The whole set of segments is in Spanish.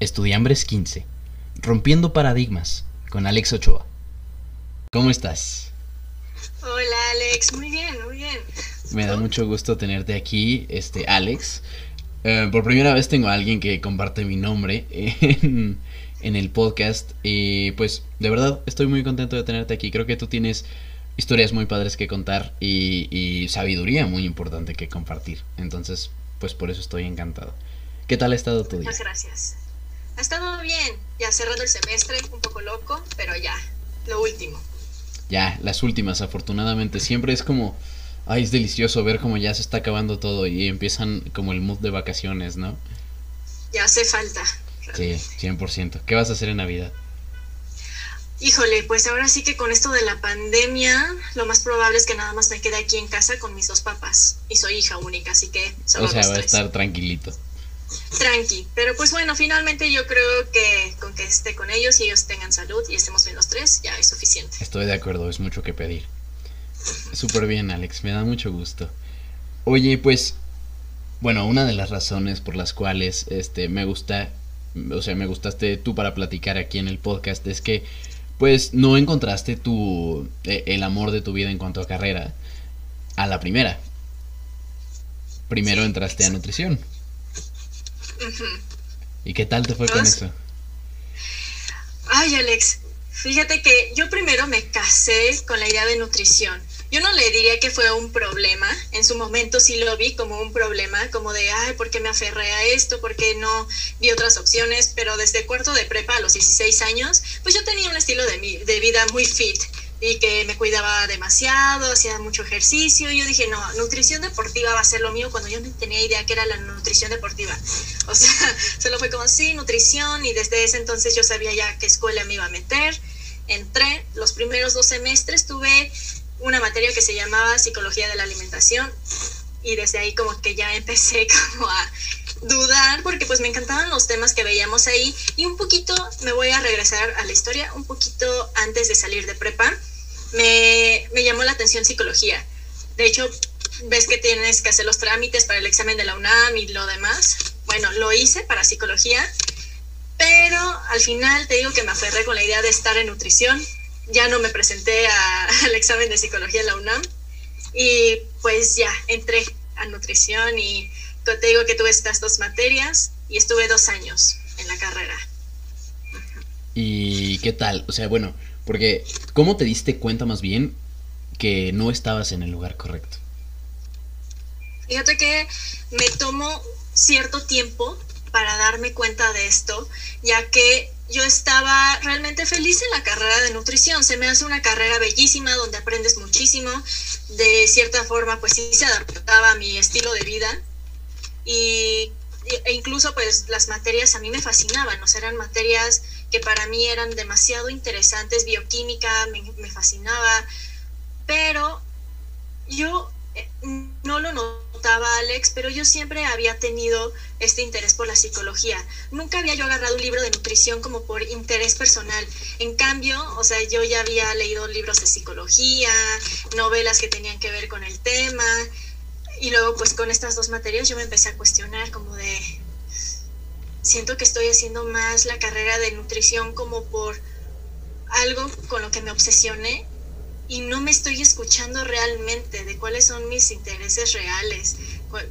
Estudiambres 15. Rompiendo paradigmas con Alex Ochoa. ¿Cómo estás? Hola Alex, muy bien, muy bien. Me da mucho gusto tenerte aquí, este Alex. Eh, por primera vez tengo a alguien que comparte mi nombre en, en el podcast y pues de verdad estoy muy contento de tenerte aquí. Creo que tú tienes historias muy padres que contar y, y sabiduría muy importante que compartir. Entonces, pues por eso estoy encantado. ¿Qué tal ha estado tu día? Muchas gracias. Ha estado bien, ya cerrando el semestre, un poco loco, pero ya, lo último. Ya, las últimas, afortunadamente. Siempre es como, ay, es delicioso ver cómo ya se está acabando todo y empiezan como el mood de vacaciones, ¿no? Ya hace falta. Sí, 100%. ¿Qué vas a hacer en Navidad? Híjole, pues ahora sí que con esto de la pandemia, lo más probable es que nada más me quede aquí en casa con mis dos papás. Y soy hija única, así que solo o sea, los va a estar tranquilito. Tranqui, pero pues bueno, finalmente yo creo que con que esté con ellos y ellos tengan salud y estemos bien los tres, ya es suficiente. Estoy de acuerdo, es mucho que pedir. Súper bien, Alex, me da mucho gusto. Oye, pues, bueno, una de las razones por las cuales este me gusta, o sea, me gustaste tú para platicar aquí en el podcast es que pues no encontraste tu eh, el amor de tu vida en cuanto a carrera a la primera. Primero entraste a exacto. ¿Y qué tal te fue con eso? Ay, Alex, fíjate que yo primero me casé con la idea de nutrición. Yo no le diría que fue un problema, en su momento sí lo vi como un problema, como de, ay, ¿por qué me aferré a esto? ¿Por qué no vi otras opciones? Pero desde cuarto de prepa a los 16 años, pues yo tenía un estilo de, mi- de vida muy fit y que me cuidaba demasiado, hacía mucho ejercicio y yo dije, no, nutrición deportiva va a ser lo mío cuando yo no tenía idea que era la nutrición deportiva. O sea, solo fue como, sí, nutrición y desde ese entonces yo sabía ya qué escuela me iba a meter. Entré, los primeros dos semestres tuve una materia que se llamaba psicología de la alimentación y desde ahí como que ya empecé como a dudar porque pues me encantaban los temas que veíamos ahí y un poquito me voy a regresar a la historia un poquito antes de salir de prepa me, me llamó la atención psicología de hecho ves que tienes que hacer los trámites para el examen de la UNAM y lo demás bueno lo hice para psicología pero al final te digo que me aferré con la idea de estar en nutrición ya no me presenté al examen de psicología en la UNAM y pues ya entré a nutrición y te digo que tuve estas dos materias y estuve dos años en la carrera. ¿Y qué tal? O sea, bueno, porque ¿cómo te diste cuenta más bien que no estabas en el lugar correcto? Fíjate que me tomó cierto tiempo para darme cuenta de esto, ya que yo estaba realmente feliz en la carrera de nutrición. Se me hace una carrera bellísima donde aprendes muchísimo. De cierta forma, pues sí se adaptaba a mi estilo de vida. Y, e incluso pues las materias a mí me fascinaban, o sea, eran materias que para mí eran demasiado interesantes, bioquímica me, fascinaba, pero yo eh, no lo notaba, Alex, pero yo siempre había tenido este interés por la psicología. Nunca había yo agarrado un libro de nutrición como por interés personal. En cambio, o sea, yo ya había leído libros de psicología, novelas que tenían que ver con el tema. Y luego, pues con estas dos materias yo me empecé a cuestionar como de, siento que estoy haciendo más la carrera de nutrición como por algo con lo que me obsesioné y no me estoy escuchando realmente de cuáles son mis intereses reales,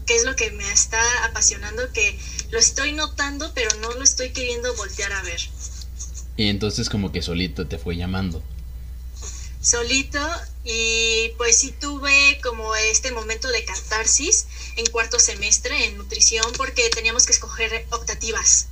qué es lo que me está apasionando, que lo estoy notando, pero no lo estoy queriendo voltear a ver. Y entonces como que solito te fue llamando. Solito y pues sí tuve como este momento de catarsis en cuarto semestre en nutrición porque teníamos que escoger optativas.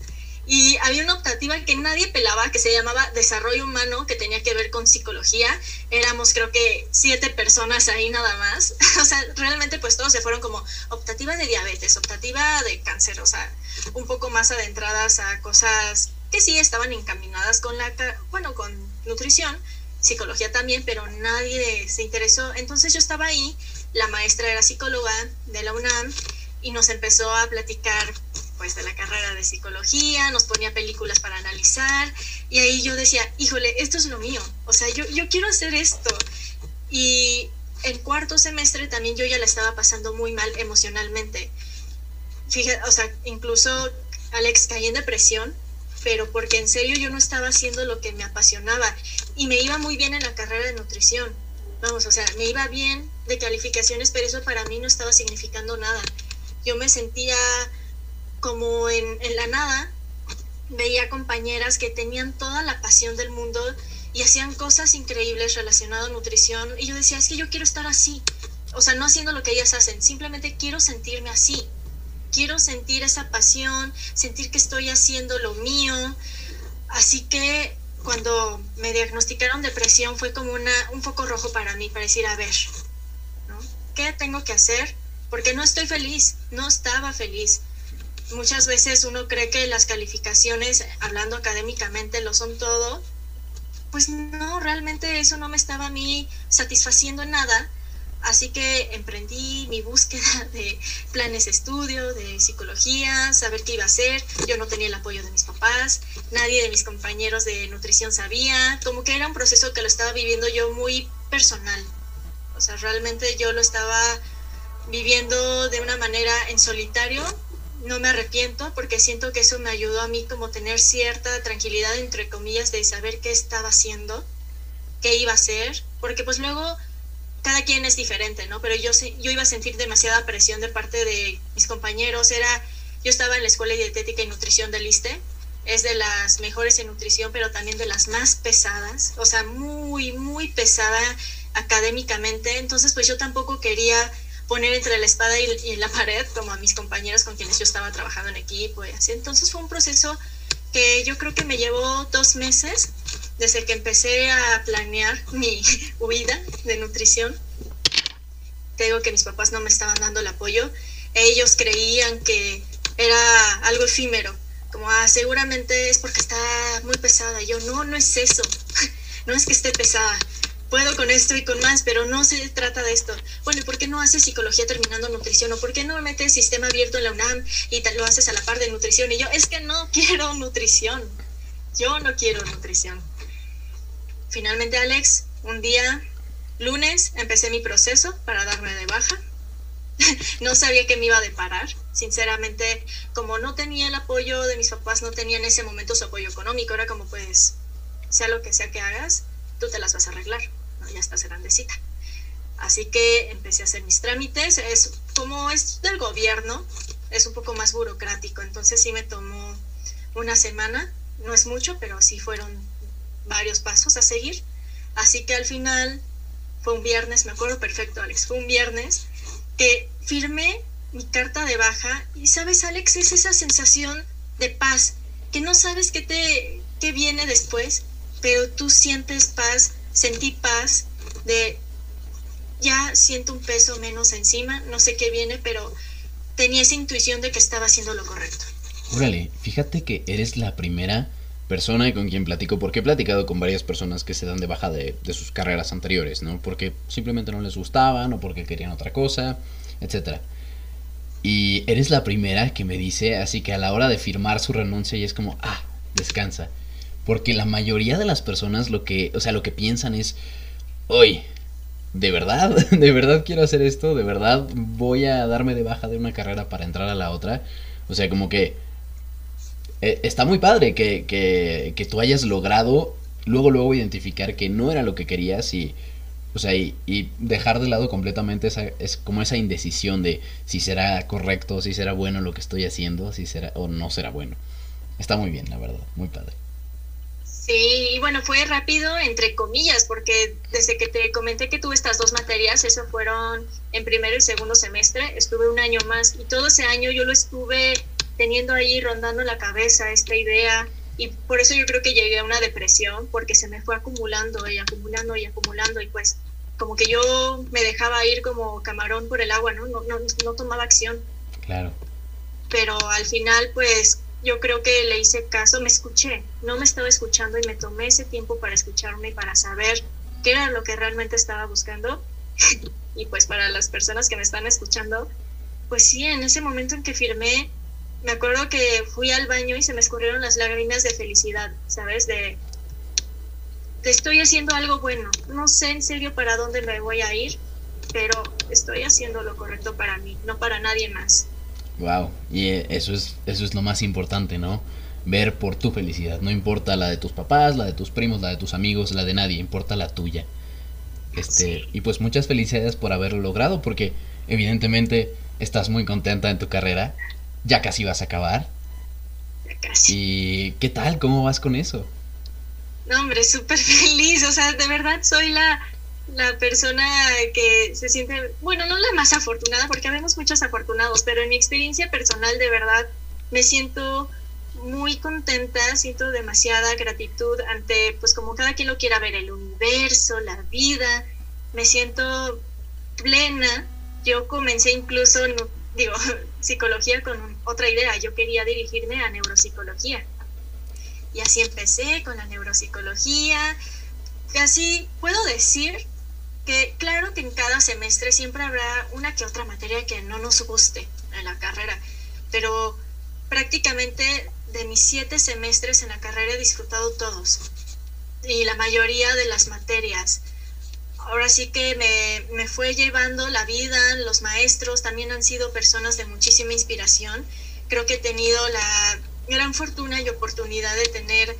Y había una optativa que nadie pelaba, que se llamaba Desarrollo Humano, que tenía que ver con psicología. Éramos creo que siete personas ahí nada más. O sea, realmente pues todos se fueron como optativa de diabetes, optativa de cáncer, o sea, un poco más adentradas a cosas que sí estaban encaminadas con la, bueno, con nutrición, psicología también, pero nadie se interesó. Entonces yo estaba ahí, la maestra era psicóloga de la UNAM y nos empezó a platicar pues de la carrera de psicología, nos ponía películas para analizar y ahí yo decía, híjole, esto es lo mío, o sea, yo, yo quiero hacer esto. Y en cuarto semestre también yo ya la estaba pasando muy mal emocionalmente. Fíjate, o sea, incluso Alex caí en depresión pero porque en serio yo no estaba haciendo lo que me apasionaba y me iba muy bien en la carrera de nutrición. Vamos, o sea, me iba bien de calificaciones, pero eso para mí no estaba significando nada. Yo me sentía como en, en la nada, veía compañeras que tenían toda la pasión del mundo y hacían cosas increíbles relacionadas a nutrición y yo decía, es que yo quiero estar así, o sea, no haciendo lo que ellas hacen, simplemente quiero sentirme así quiero sentir esa pasión, sentir que estoy haciendo lo mío. Así que cuando me diagnosticaron depresión fue como una, un foco rojo para mí, para decir, a ver. ¿Qué tengo que hacer? Porque no estoy feliz, no estaba feliz. Muchas veces uno cree que las calificaciones, hablando académicamente, lo son todo. Pues no, realmente eso no me estaba a mí satisfaciendo en nada Así que emprendí mi búsqueda de planes de estudio, de psicología, saber qué iba a hacer. Yo no tenía el apoyo de mis papás, nadie de mis compañeros de nutrición sabía, como que era un proceso que lo estaba viviendo yo muy personal. O sea, realmente yo lo estaba viviendo de una manera en solitario. No me arrepiento porque siento que eso me ayudó a mí como tener cierta tranquilidad, entre comillas, de saber qué estaba haciendo, qué iba a hacer, porque pues luego cada quien es diferente, ¿no? Pero yo, yo iba a sentir demasiada presión de parte de mis compañeros. Era, yo estaba en la Escuela de Dietética y Nutrición del ISTE. Es de las mejores en nutrición, pero también de las más pesadas. O sea, muy, muy pesada académicamente. Entonces, pues yo tampoco quería poner entre la espada y, la pared como a mis compañeros con quienes yo estaba trabajando en equipo y así. Entonces fue un proceso que yo creo que me llevó dos meses desde que empecé a planear mi huida de nutrición, te digo que mis papás no me estaban dando el apoyo. Ellos creían que era algo efímero, como ah, seguramente es porque está muy pesada. Yo, no, no es eso. no es que esté pesada. Puedo con esto y con más, pero no se trata de esto. Bueno, ¿y por qué no haces psicología terminando nutrición? ¿O por qué no metes sistema abierto en la UNAM y lo haces a la par de nutrición? Y yo, es que no quiero nutrición. Yo no quiero nutrición. Finalmente, Alex, un día, lunes, empecé mi proceso para darme de baja. no sabía que me iba a deparar. Sinceramente, como no tenía el apoyo de mis papás, no tenía en ese momento su apoyo económico. Era como, pues, sea lo que sea que hagas, tú te las vas a arreglar. Ya estás grandecita. Así que empecé a hacer mis trámites. Es como es del gobierno, es un poco más burocrático. Entonces sí me tomó una semana. No es mucho, pero sí fueron varios pasos a seguir. Así que al final fue un viernes, me acuerdo perfecto, Alex, fue un viernes que firmé mi carta de baja y sabes, Alex, es esa sensación de paz, que no sabes qué te qué viene después, pero tú sientes paz, sentí paz de ya siento un peso menos encima, no sé qué viene, pero tenía esa intuición de que estaba haciendo lo correcto. Órale, fíjate que eres la primera persona con quien platico, porque he platicado con varias personas que se dan de baja de, sus carreras anteriores, ¿no? Porque simplemente no les gustaban o porque querían otra cosa, etc. Y eres la primera que me dice, así que a la hora de firmar su renuncia y es como, ah, descansa. Porque la mayoría de las personas lo que, o sea, lo que piensan es, hoy, ¿de verdad? ¿De verdad quiero hacer esto? ¿De verdad voy a darme de baja de una carrera para entrar a la otra? O sea, como que eh, está muy padre que, que, tú hayas logrado luego, luego identificar que no era lo que querías y, o sea, y, dejar de lado completamente esa, es como esa indecisión de si será correcto, si será bueno lo que estoy haciendo, si será o no será bueno. Está muy bien, la verdad, muy padre. Sí, y bueno, fue rápido entre comillas, porque desde que te comenté que tuve estas dos materias, eso fueron en primero y segundo semestre, estuve un año más y todo ese año yo lo estuve teniendo ahí rondando la cabeza esta idea y por eso yo creo que llegué a una depresión porque se me fue acumulando y acumulando y acumulando y pues como que yo me dejaba ir como camarón por el agua, ¿no? No, no, no tomaba acción. Claro. Pero al final pues yo creo que le hice caso, me escuché, no me estaba escuchando y me tomé ese tiempo para escucharme y para saber qué era lo que realmente estaba buscando. y pues para las personas que me están escuchando, pues sí, en ese momento en que firmé me acuerdo que fui al baño y se me escurrieron las lágrimas de felicidad, ¿sabes? De, te estoy haciendo algo bueno. No sé en serio para dónde me voy a ir, pero estoy haciendo lo correcto para mí, no para nadie más. Wow, y eh, eso es, eso es lo más importante, ¿no? ver por tu felicidad. No importa la de tus papás, la de tus primos, la de tus amigos, la de nadie, importa la tuya. Este, y pues muchas felicidades por haberlo logrado, porque evidentemente estás muy contenta en tu carrera. Ya casi vas a acabar. Ya casi. ¿Y qué tal? ¿Cómo vas con eso? No, hombre, súper feliz. O sea, de verdad soy la, la persona que se siente, bueno, no la más afortunada, porque vemos muchos afortunados, pero en mi experiencia personal, de verdad, me siento muy contenta, siento demasiada gratitud ante, pues como cada quien lo quiera ver, el universo, la vida, me siento plena. Yo comencé incluso, digo, psicología con otra idea, yo quería dirigirme a neuropsicología. Y así empecé con la neuropsicología. Y así puedo decir que claro que en cada semestre siempre habrá una que otra materia que no nos guste en la carrera, pero prácticamente de mis siete semestres en la carrera he disfrutado todos y la mayoría de las materias. Ahora sí que me, me fue llevando la vida, los maestros también han sido personas de muchísima inspiración. Creo que he tenido la gran fortuna y oportunidad de tener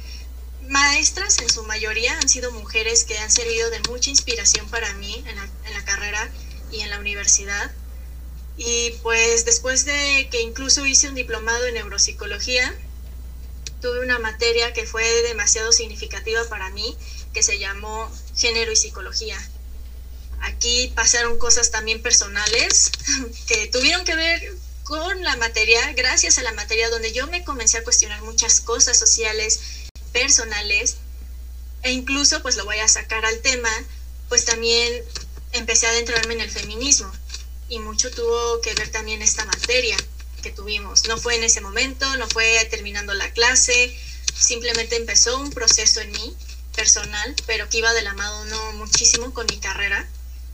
maestras, en su mayoría han sido mujeres que han servido de mucha inspiración para mí en la, en la carrera y en la universidad. Y pues después de que incluso hice un diplomado en neuropsicología, tuve una materia que fue demasiado significativa para mí, que se llamó género y psicología. Aquí pasaron cosas también personales que tuvieron que ver con la materia, gracias a la materia donde yo me comencé a cuestionar muchas cosas sociales, personales, e incluso, pues lo voy a sacar al tema, pues también empecé a adentrarme en el feminismo y mucho tuvo que ver también esta materia que tuvimos. No fue en ese momento, no fue terminando la clase, simplemente empezó un proceso en mí personal, pero que iba de la mano no muchísimo con mi carrera,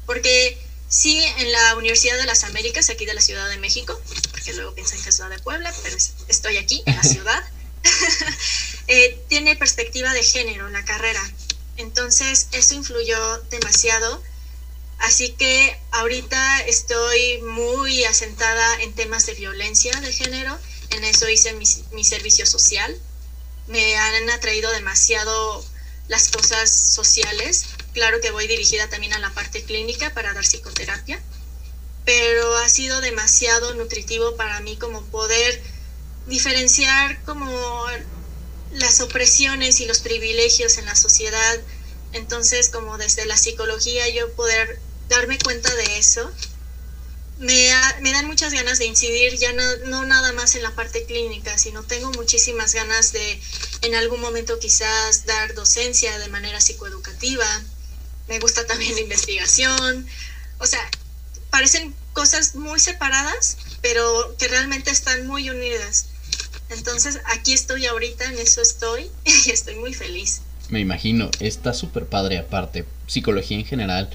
porque sí, en la Universidad de las Américas, aquí de la Ciudad de México, porque luego piensan que es Ciudad de Puebla, pero estoy aquí, en la ciudad, eh, tiene perspectiva de género la carrera. Entonces, eso influyó demasiado Así que ahorita estoy muy asentada en temas de violencia de género, en eso hice mi, servicio social. Me han atraído demasiado las cosas sociales. Claro que voy dirigida también a la parte clínica para dar psicoterapia, pero ha sido demasiado nutritivo para mí como poder diferenciar como las opresiones y los privilegios en la sociedad. Entonces, como desde la psicología yo poder darme cuenta de eso, me, me, dan muchas ganas de incidir ya no, no, nada más en la parte clínica, sino tengo muchísimas ganas de en algún momento quizás dar docencia de manera psicoeducativa. Me gusta también la investigación. O sea, parecen cosas muy separadas, pero que realmente están muy unidas. Entonces, aquí estoy ahorita, en eso estoy y estoy muy feliz. Me imagino, está súper padre aparte, psicología en general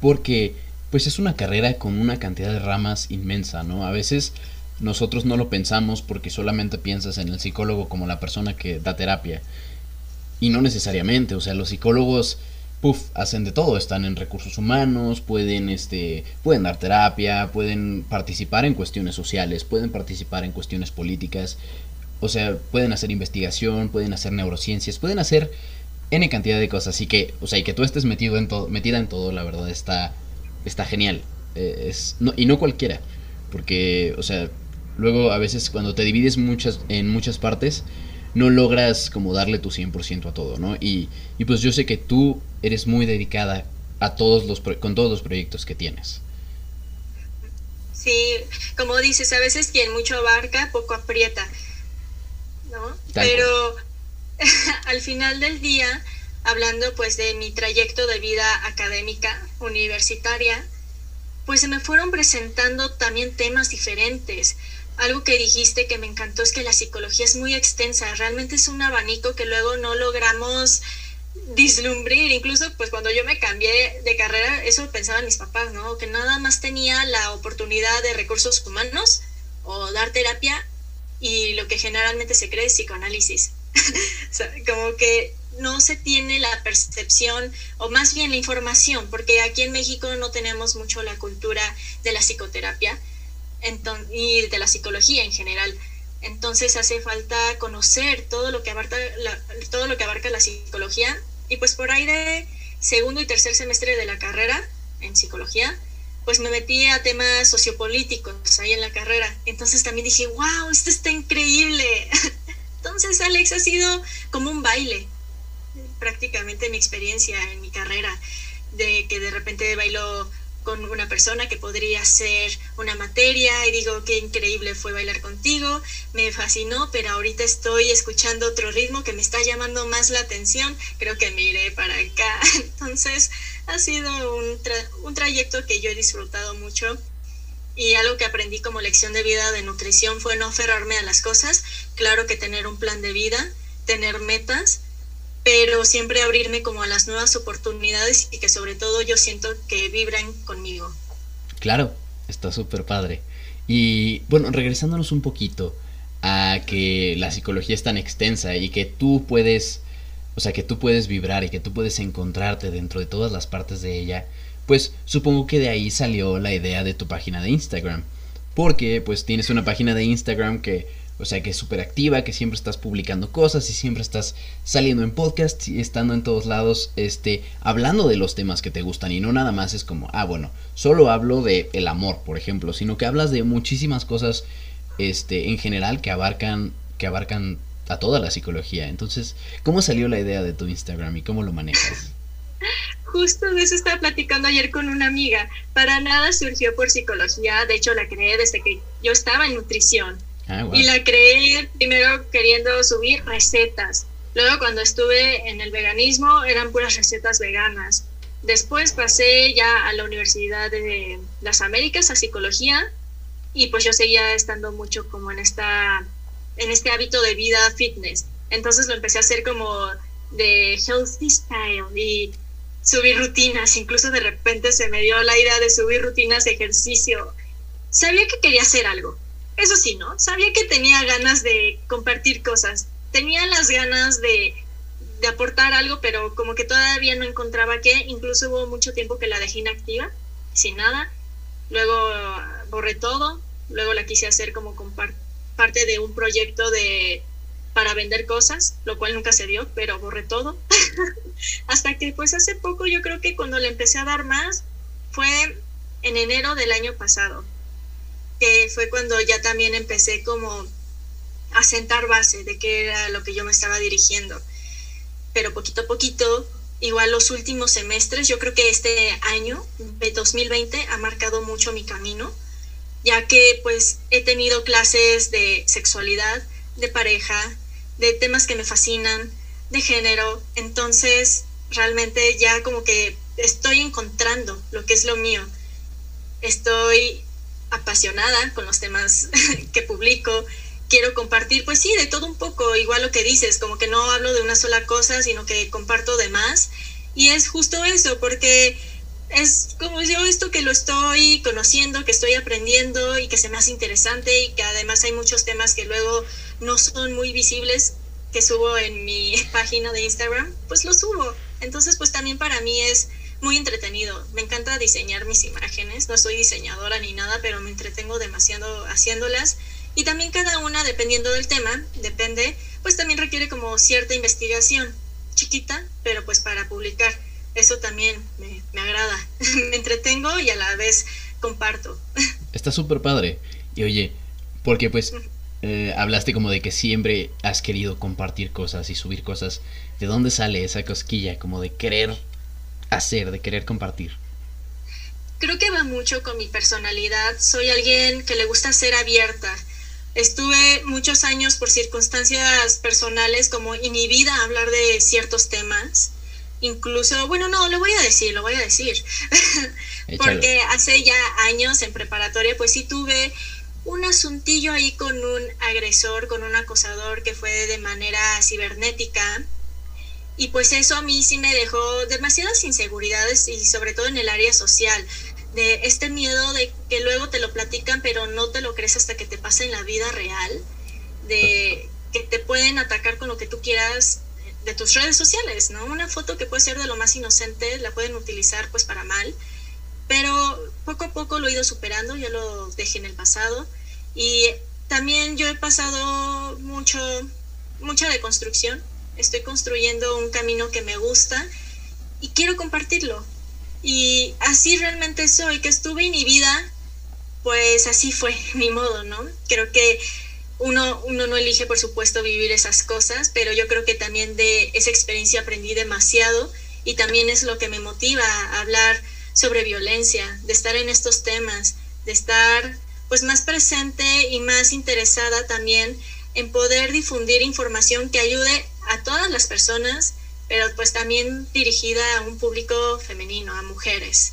porque pues es una carrera con una cantidad de ramas inmensa, ¿no? A veces nosotros no lo pensamos porque solamente piensas en el psicólogo como la persona que da terapia. Y no necesariamente, o sea, los psicólogos, puff, hacen de todo, están en recursos humanos, pueden, este, pueden dar terapia, pueden participar en cuestiones sociales, pueden participar en cuestiones políticas, o sea, pueden hacer investigación, pueden hacer neurociencias, pueden hacer N cantidad de cosas. Así que, o sea, y que tú estés metido en todo, metida en todo, la verdad, está, está genial. Eh, es, y no cualquiera. Porque, o sea, luego a veces cuando te divides muchas, en muchas partes, no logras como darle tu 100% a todo, ¿no? Y, y pues yo sé que tú eres muy dedicada a todos los, con todos los proyectos que tienes. Sí, como dices, a veces quien mucho abarca, poco aprieta, ¿no? Pero al final del día, hablando pues de mi trayecto de vida académica universitaria, pues se me fueron presentando también temas diferentes. Algo que dijiste que me encantó es que la psicología es muy extensa, realmente es un abanico que luego no logramos dislumbrir, incluso pues cuando yo me cambié de carrera, eso pensaban mis papás, ¿no? Que nada más tenía la oportunidad de recursos humanos o dar terapia y lo que generalmente se cree es psicoanálisis. como que no se tiene la percepción o más bien la información, porque aquí en México no tenemos mucho la cultura de la psicoterapia y de la psicología en general. Entonces hace falta conocer todo lo que abarca todo lo que abarca la psicología y pues por ahí de segundo y tercer semestre de la carrera en psicología, pues me metí a temas sociopolíticos ahí en la carrera. Entonces también dije, wow, esto está increíble. Entonces, Alex, ha sido como un baile, prácticamente mi experiencia en mi carrera, de que de repente bailo con una persona que podría ser una materia y digo qué increíble fue bailar contigo, me fascinó, pero ahorita estoy escuchando otro ritmo que me está llamando más la atención, creo que me iré para acá. Entonces ha sido un, un trayecto que yo he disfrutado mucho y algo que aprendí como lección de vida de nutrición fue no aferrarme a las cosas, claro que tener un plan de vida, tener metas, pero siempre abrirme como a las nuevas oportunidades y que sobre todo yo siento que vibran conmigo. Claro, está súper padre. Y bueno, regresándonos un poquito a que la psicología es tan extensa y que tú puedes, o sea, que tú puedes vibrar y que tú puedes encontrarte dentro de todas las partes de ella, pues supongo que de ahí salió la idea de tu página de Instagram. Porque pues tienes una página de Instagram que o sea, que es súper activa, que siempre estás publicando cosas y siempre estás saliendo en podcasts y estando en todos lados, este, hablando de los temas que te gustan y no nada más es como, ah, bueno, solo hablo de el amor, por ejemplo, sino que hablas de muchísimas cosas, este, en general que abarcan, que abarcan a toda la psicología. Entonces, ¿cómo salió la idea de tu Instagram y cómo lo manejas? Justo de eso estaba platicando ayer con una amiga. Para nada surgió por psicología, de hecho la creé desde que yo estaba en nutrición Ah, y la creé primero queriendo subir recetas. Luego cuando estuve en el veganismo eran puras recetas veganas. Después pasé ya a la Universidad de las Américas a psicología y pues yo seguía estando mucho como en esta en este hábito de vida fitness. Entonces lo empecé a hacer como de healthy style y subir rutinas, incluso de repente se me dio la idea de subir rutinas de ejercicio. Sabía que quería hacer algo, eso sí, ¿no? Sabía que tenía ganas de compartir cosas, tenía las ganas de, aportar algo, pero como que todavía no encontraba qué, incluso hubo mucho tiempo que la dejé inactiva, sin nada, luego borré todo, luego la quise hacer como parte de un proyecto de para vender cosas, lo cual nunca se dio, pero borré todo. Hasta que pues hace poco yo creo que cuando le empecé a dar más fue en enero del año pasado que fue cuando ya también empecé como a sentar base de qué era lo que yo me estaba dirigiendo. Pero poquito a poquito, igual los últimos semestres, yo creo que este año, de 2020, ha marcado mucho mi camino, ya que pues he tenido clases de sexualidad, de pareja, de temas que me fascinan, de género, entonces realmente ya como que estoy encontrando lo que es lo mío. Estoy apasionada con los temas que publico. Quiero compartir, pues sí, de todo un poco, igual lo que dices, como que no hablo de una sola cosa, sino que comparto de más. Y es justo eso, porque es como yo esto que lo estoy conociendo, que estoy aprendiendo y que se me hace interesante y que además hay muchos temas que luego no son muy visibles que subo en mi página de Instagram, pues lo subo. Entonces, pues también para mí es muy entretenido. Me encanta diseñar mis imágenes. No soy diseñadora ni nada, pero me entretengo demasiado haciéndolas. Y también cada una, dependiendo del tema, depende, pues también requiere como cierta investigación, chiquita, pero pues para publicar. Eso también me, agrada. me entretengo y a la vez comparto. Está súper padre. Y oye, porque pues eh, hablaste como de que siempre has querido compartir cosas y subir cosas. ¿De dónde sale esa cosquilla como de querer hacer, de querer compartir? Creo que va mucho con mi personalidad. Soy alguien que le gusta ser abierta. Estuve muchos años por circunstancias personales como inhibida a hablar de ciertos temas. Incluso, bueno, no, lo voy a decir, lo voy a decir. Porque hace ya años en preparatoria, pues sí tuve un asuntillo ahí con un agresor, con un acosador que fue de manera cibernética y pues eso a mí sí me dejó demasiadas inseguridades y sobre todo en el área social, de este miedo de que luego te lo platican pero no te lo crees hasta que te pasa en la vida real, de que te pueden atacar con lo que tú quieras de tus redes sociales, ¿no? Una foto que puede ser de lo más inocente, la pueden utilizar pues para mal, pero poco a poco lo he ido superando, ya lo dejé en el pasado y también yo he pasado mucho, mucha deconstrucción. Estoy construyendo un camino que me gusta y quiero compartirlo. Y así realmente soy, que estuve inhibida, pues así fue, ni modo, ¿no? Creo que uno, uno no elige, por supuesto, vivir esas cosas, pero yo creo que también de esa experiencia aprendí demasiado y también es lo que me motiva a hablar sobre violencia, de estar en estos temas, de estar pues más presente y más interesada también en poder difundir información que ayude a todas las personas, pero pues también dirigida a un público femenino, a mujeres,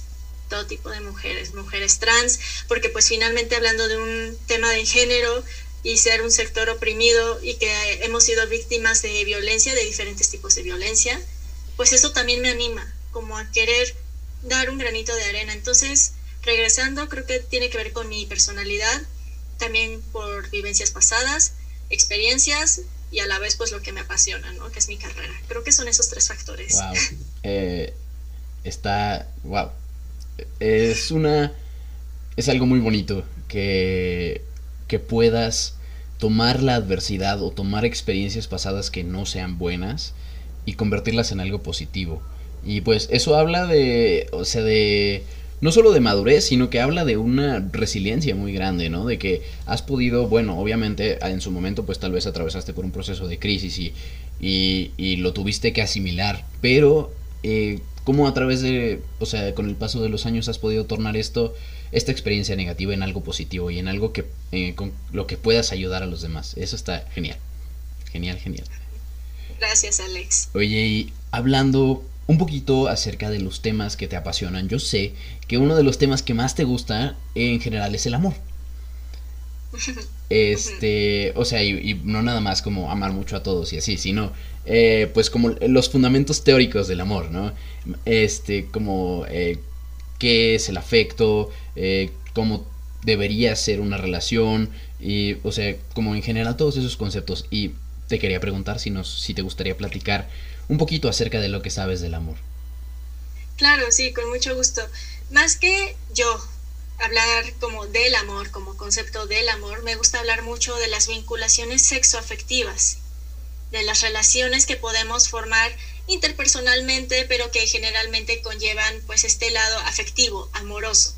todo tipo de mujeres, mujeres trans, porque pues finalmente hablando de un tema de género y ser un sector oprimido y que hemos sido víctimas de violencia, de diferentes tipos de violencia, pues eso también me anima como a querer dar un granito de arena. Entonces, regresando, creo que tiene que ver con mi personalidad, también por vivencias pasadas, experiencias y a la vez pues lo que me apasiona, ¿no? Que es mi carrera. Creo que son esos tres factores. Wow. Eh, está, wow. Es una, es algo muy bonito que, que puedas tomar la adversidad o tomar experiencias pasadas que no sean buenas y convertirlas en algo positivo. Y pues eso habla de, o sea, de no solo de madurez, sino que habla de una resiliencia muy grande, ¿no? De que has podido, bueno, obviamente en su momento pues tal vez atravesaste por un proceso de crisis y, y, lo tuviste que asimilar, pero eh, ¿cómo a través de, o sea, con el paso de los años has podido tornar esto, esta experiencia negativa en algo positivo y en algo que, eh, con lo que puedas ayudar a los demás? Eso está genial, genial, genial. Gracias, Alex. Oye, y hablando un poquito acerca de los temas que te apasionan. Yo sé que uno de los temas que más te gusta en general es el amor. Este, o sea, y, no nada más como amar mucho a todos y así, sino eh, pues como los fundamentos teóricos del amor, ¿no? Este, como eh, qué es el afecto, eh, cómo debería ser una relación, y, o sea, como en general todos esos conceptos. Y te quería preguntar si, nos, si te gustaría platicar un poquito acerca de lo que sabes del amor. Claro, sí, con mucho gusto. Más que yo hablar como del amor, como concepto del amor, me gusta hablar mucho de las vinculaciones sexoafectivas, de las relaciones que podemos formar interpersonalmente, pero que generalmente conllevan pues este lado afectivo, amoroso.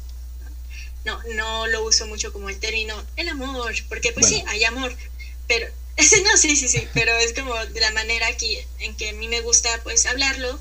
No, no lo uso mucho como el término el amor, porque pues sí, hay amor, pero no, sí, sí, sí, pero es como de la manera aquí en que a mí me gusta pues hablarlo,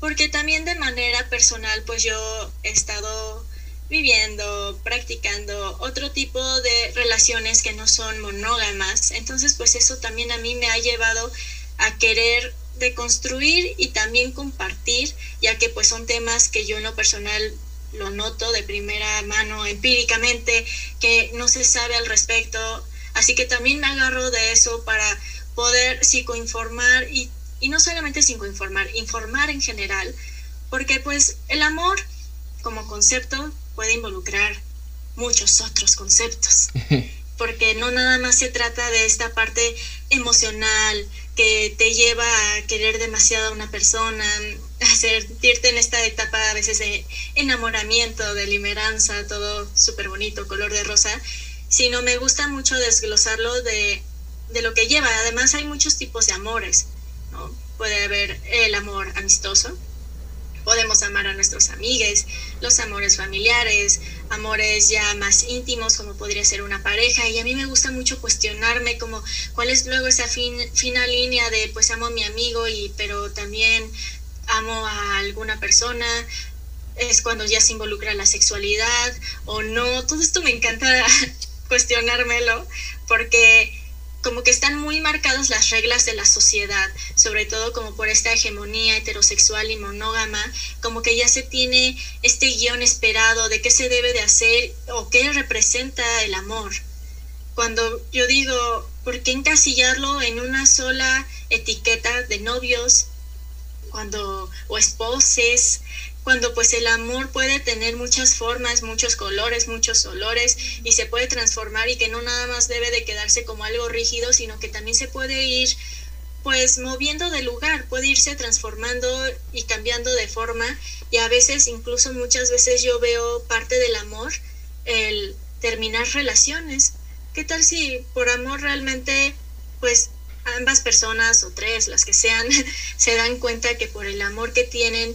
porque también de manera personal pues yo he estado viviendo, practicando otro tipo de relaciones que no son monógamas, entonces pues eso también a mí me ha llevado a querer deconstruir y también compartir, ya que pues son temas que yo en lo personal lo noto de primera mano empíricamente, que no se sabe al respecto, Así que también me agarro de eso para poder psicoinformar y, y no solamente psicoinformar, informar en general, porque pues el amor como concepto puede involucrar muchos otros conceptos, porque no nada más se trata de esta parte emocional que te lleva a querer demasiado a una persona, a sentirte en esta etapa a veces de enamoramiento, de limeranza, todo súper bonito, color de rosa, sino me gusta mucho desglosarlo de, lo que lleva. Además hay muchos tipos de amores, ¿no? Puede haber el amor amistoso, podemos amar a nuestros amigues, los amores familiares, amores ya más íntimos como podría ser una pareja y a mí me gusta mucho cuestionarme como cuál es luego esa fin, fina línea de pues amo a mi amigo y pero también amo a alguna persona es cuando ya se involucra la sexualidad o no todo esto me encanta cuestionármelo, porque como que están muy marcadas las reglas de la sociedad, sobre todo como por esta hegemonía heterosexual y monógama, como que ya se tiene este guion esperado de qué se debe de hacer o qué representa el amor. Cuando yo digo, ¿por qué encasillarlo en una sola etiqueta de novios cuando o esposes cuando pues el amor puede tener muchas formas, muchos colores, muchos olores y se puede transformar y que no nada más debe de quedarse como algo rígido, sino que también se puede ir pues moviendo de lugar, puede irse transformando y cambiando de forma. Y a veces incluso muchas veces yo veo parte del amor el terminar relaciones. ¿qué tal si por amor realmente, pues ambas personas o tres, las que sean, se dan cuenta que por el amor que tienen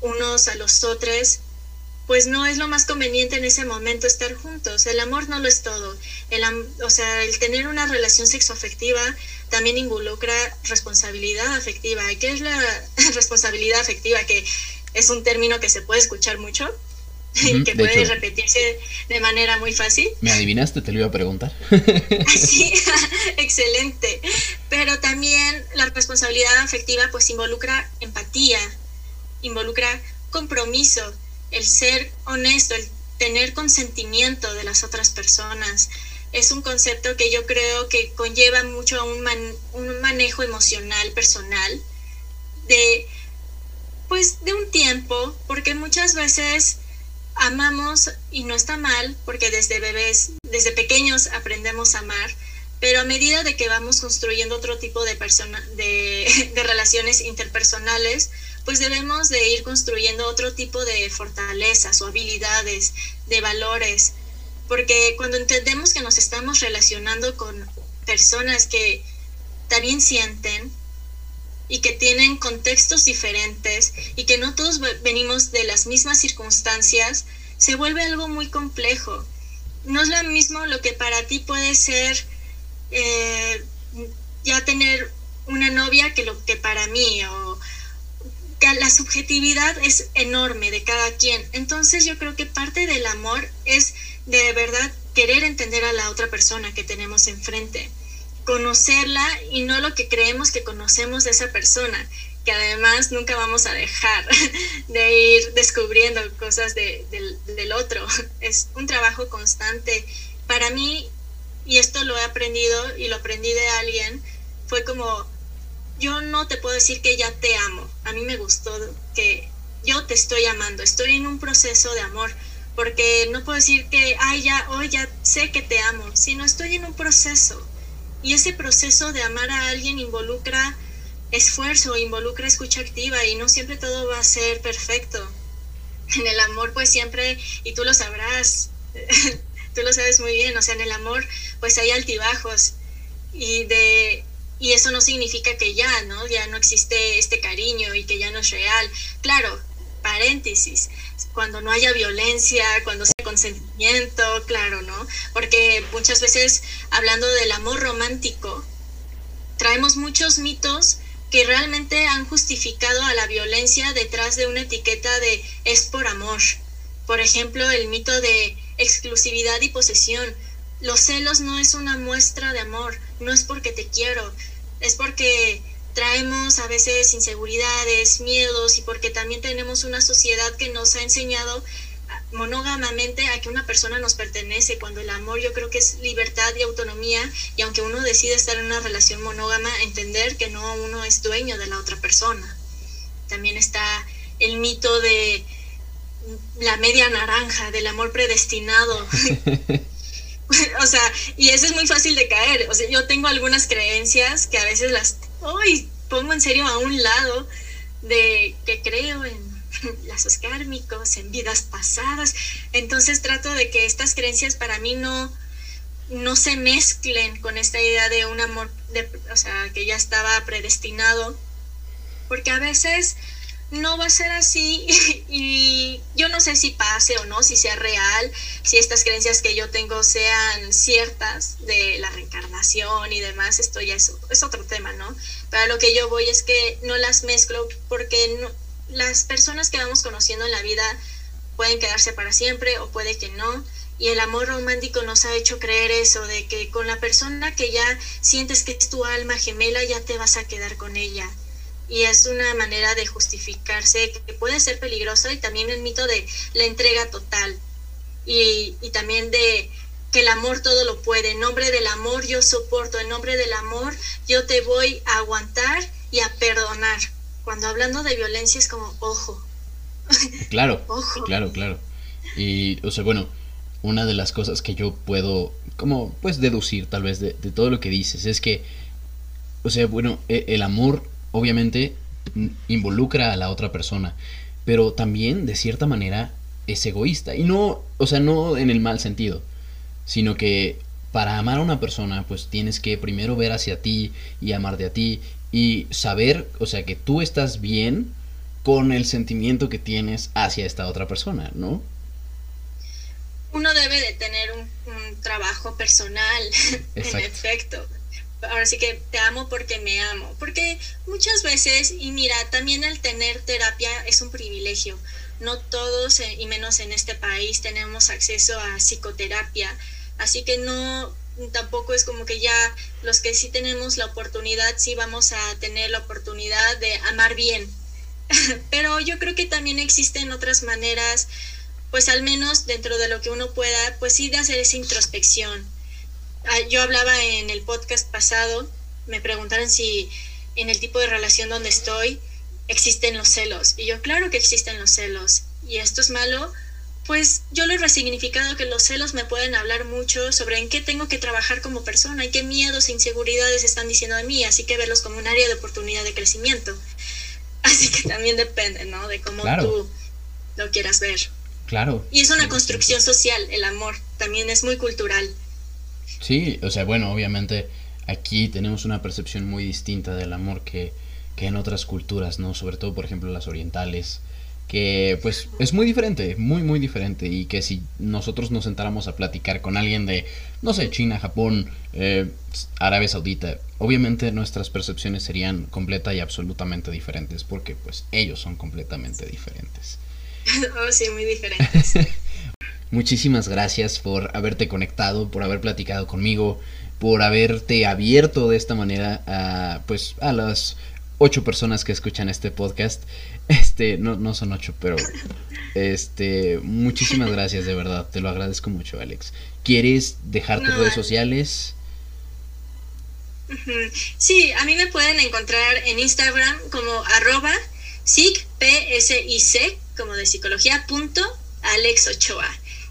unos a los otros, pues no es lo más conveniente en ese momento estar juntos. El amor no lo es todo. El, o sea, el tener una relación sexoafectiva también involucra responsabilidad afectiva. ¿Y qué es la responsabilidad afectiva? Que es un término que se puede escuchar mucho, que puede repetirse de manera muy fácil. ¿Me adivinaste? Te lo iba a preguntar. sí, excelente. Pero también la responsabilidad afectiva pues involucra empatía, involucra compromiso, el ser honesto, el tener consentimiento de las otras personas. Es un concepto que yo creo que conlleva mucho un, un manejo emocional personal de pues de un tiempo, porque muchas veces amamos y no está mal, porque desde bebés, desde pequeños aprendemos a amar, pero a medida de que vamos construyendo otro tipo de, persona, de, de relaciones interpersonales, pues debemos de ir construyendo otro tipo de fortalezas o habilidades, de valores, porque cuando entendemos que nos estamos relacionando con personas que también sienten y que tienen contextos diferentes y que no todos venimos de las mismas circunstancias, se vuelve algo muy complejo. No es lo mismo lo que para ti puede ser eh, ya tener una novia que lo que para mí o la subjetividad es enorme de cada quien. Entonces yo creo que parte del amor es de verdad querer entender a la otra persona que tenemos enfrente, conocerla y no lo que creemos que conocemos de esa persona, que además nunca vamos a dejar de ir descubriendo cosas del, del otro. Es un trabajo constante. Para mí, y esto lo he aprendido y lo aprendí de alguien, fue como yo no te puedo decir que ya te amo. A mí me gustó que yo te estoy amando. Estoy en un proceso de amor. Porque no puedo decir que, ay, ya, hoy ya sé que te amo. Sino estoy en un proceso. Y ese proceso de amar a alguien involucra esfuerzo, involucra escucha activa y no siempre todo va a ser perfecto. En el amor, pues siempre, y tú lo sabrás, tú lo sabes muy bien, o sea, en el amor, pues hay altibajos. Y de y eso no significa que ya, ¿no? Ya no existe este cariño y que ya no es real. Claro, paréntesis, cuando no haya violencia, cuando sea consentimiento, claro, ¿no? Porque muchas veces hablando del amor romántico, traemos muchos mitos que realmente han justificado a la violencia detrás de una etiqueta de es por amor. Por ejemplo, el mito de exclusividad y posesión. Los celos no es una muestra de amor, no es porque te quiero, es porque traemos a veces inseguridades, miedos y porque también tenemos una sociedad que nos ha enseñado monógamamente a que una persona nos pertenece, cuando el amor yo creo que es libertad y autonomía y aunque uno decide estar en una relación monógama, entender que no uno es dueño de la otra persona. También está el mito de la media naranja, del amor predestinado. o sea, y eso es muy fácil de caer. O sea, yo tengo algunas creencias que a veces las hoy pongo en serio a un lado de que creo en lazos kármicos, en vidas pasadas. Entonces trato de que estas creencias para mí no, no se mezclen con esta idea de un amor, de, o sea, que ya estaba predestinado. Porque a veces no va a ser así y yo no sé si pase o no, si sea real, si estas creencias que yo tengo sean ciertas de la reencarnación y demás, esto ya es, otro tema, ¿no? Pero lo que yo voy es que no las mezclo porque las personas que vamos conociendo en la vida pueden quedarse para siempre o puede que no. Y el amor romántico nos ha hecho creer eso, de que con la persona que ya sientes que es tu alma gemela, ya te vas a quedar con ella y es una manera de justificarse que puede ser peligrosa y también el mito de la entrega total y, también de que el amor todo lo puede. En nombre del amor yo soporto, en nombre del amor yo te voy a aguantar y a perdonar. Cuando hablando de violencia es como, ojo. Claro, ojo. claro, claro. Y, o sea, bueno, una de las cosas que yo puedo, como, pues, deducir tal vez de, de todo lo que dices es que, o sea, bueno, e, el amor obviamente involucra a la otra persona, pero también de cierta manera es egoísta. Y no, o sea, no en el mal sentido, sino que para amar a una persona, pues tienes que primero ver hacia ti y amarte a ti y saber, o sea, que tú estás bien con el sentimiento que tienes hacia esta otra persona, ¿no? Uno debe de tener un, trabajo personal, en efecto. Ahora sí que te amo porque me amo. Porque muchas veces, y mira, también el tener terapia es un privilegio. No todos, eh, y menos en este país, tenemos acceso a psicoterapia. Así que no, tampoco es como que ya los que sí tenemos la oportunidad, sí vamos a tener la oportunidad de amar bien. Pero yo creo que también existen otras maneras, pues al menos dentro de lo que uno pueda, pues sí de hacer esa introspección. Ah, yo hablaba en el podcast pasado, me preguntaron si en el tipo de relación donde estoy existen los celos. Y yo, claro que existen los celos. ¿Y esto es malo? pues yo lo he resignificado que los celos me pueden hablar mucho sobre en qué tengo que trabajar como persona y qué miedos e inseguridades están diciendo de mí, así que verlos como un área de oportunidad de crecimiento. Así que también depende, ¿no? De cómo tú lo quieras ver. Claro. Y es una construcción social, el amor, también es muy cultural. Sí, o sea, bueno, obviamente aquí tenemos una percepción muy distinta del amor que, que en otras culturas, ¿no? Sobre todo, por ejemplo, las orientales que pues es muy diferente, muy muy diferente y que si nosotros nos sentáramos a platicar con alguien de, no sé, China, Japón, eh, Arabia Saudita, obviamente nuestras percepciones serían completa y absolutamente diferentes porque pues ellos son completamente diferentes. Oh, sí, muy diferentes. Muchísimas gracias por haberte conectado, por haber platicado conmigo, por haberte abierto de esta manera a pues a las ocho personas que escuchan este podcast. Este, no, no son ocho, pero este, muchísimas gracias, de verdad. Te lo agradezco mucho, Alex. ¿Quieres dejar tus redes sociales? Sí, a mí me pueden encontrar en Instagram como arroba psic, como de psicología, punto, Alex Ochoa.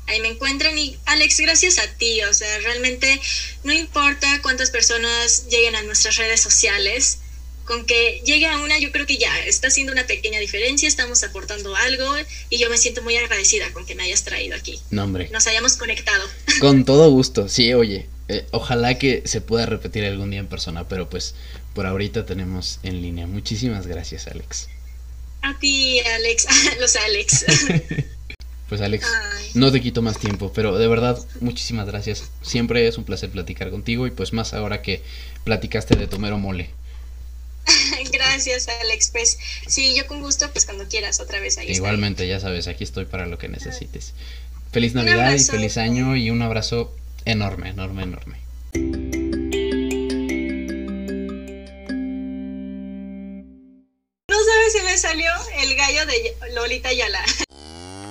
Ahí me encuentran y Alex, gracias a ti, o sea, realmente no importa cuántas personas lleguen a nuestras redes sociales, con que llegue a una, yo creo que ya está haciendo una pequeña diferencia, estamos aportando algo y yo me siento muy agradecida con que me hayas traído aquí. No, hombre. Nos hayamos conectado. Con todo gusto, sí, oye. Eh, ojalá que se pueda repetir algún día en persona, pero pues por ahorita tenemos en línea. Muchísimas gracias, Alex. A ti, Alex, los Alex. pues Alex, no te quito más tiempo, pero de verdad, muchísimas gracias. Siempre es un placer platicar contigo y pues más ahora que platicaste de Tomero Mole. Gracias, Alex. Pues sí, yo con gusto, pues cuando quieras, otra vez ahí. Igualmente, ya sabes, aquí estoy para lo que necesites. Feliz Navidad y feliz año y un abrazo enorme, enorme, enorme. No sabes si me salió el gallo de Lolita Yala.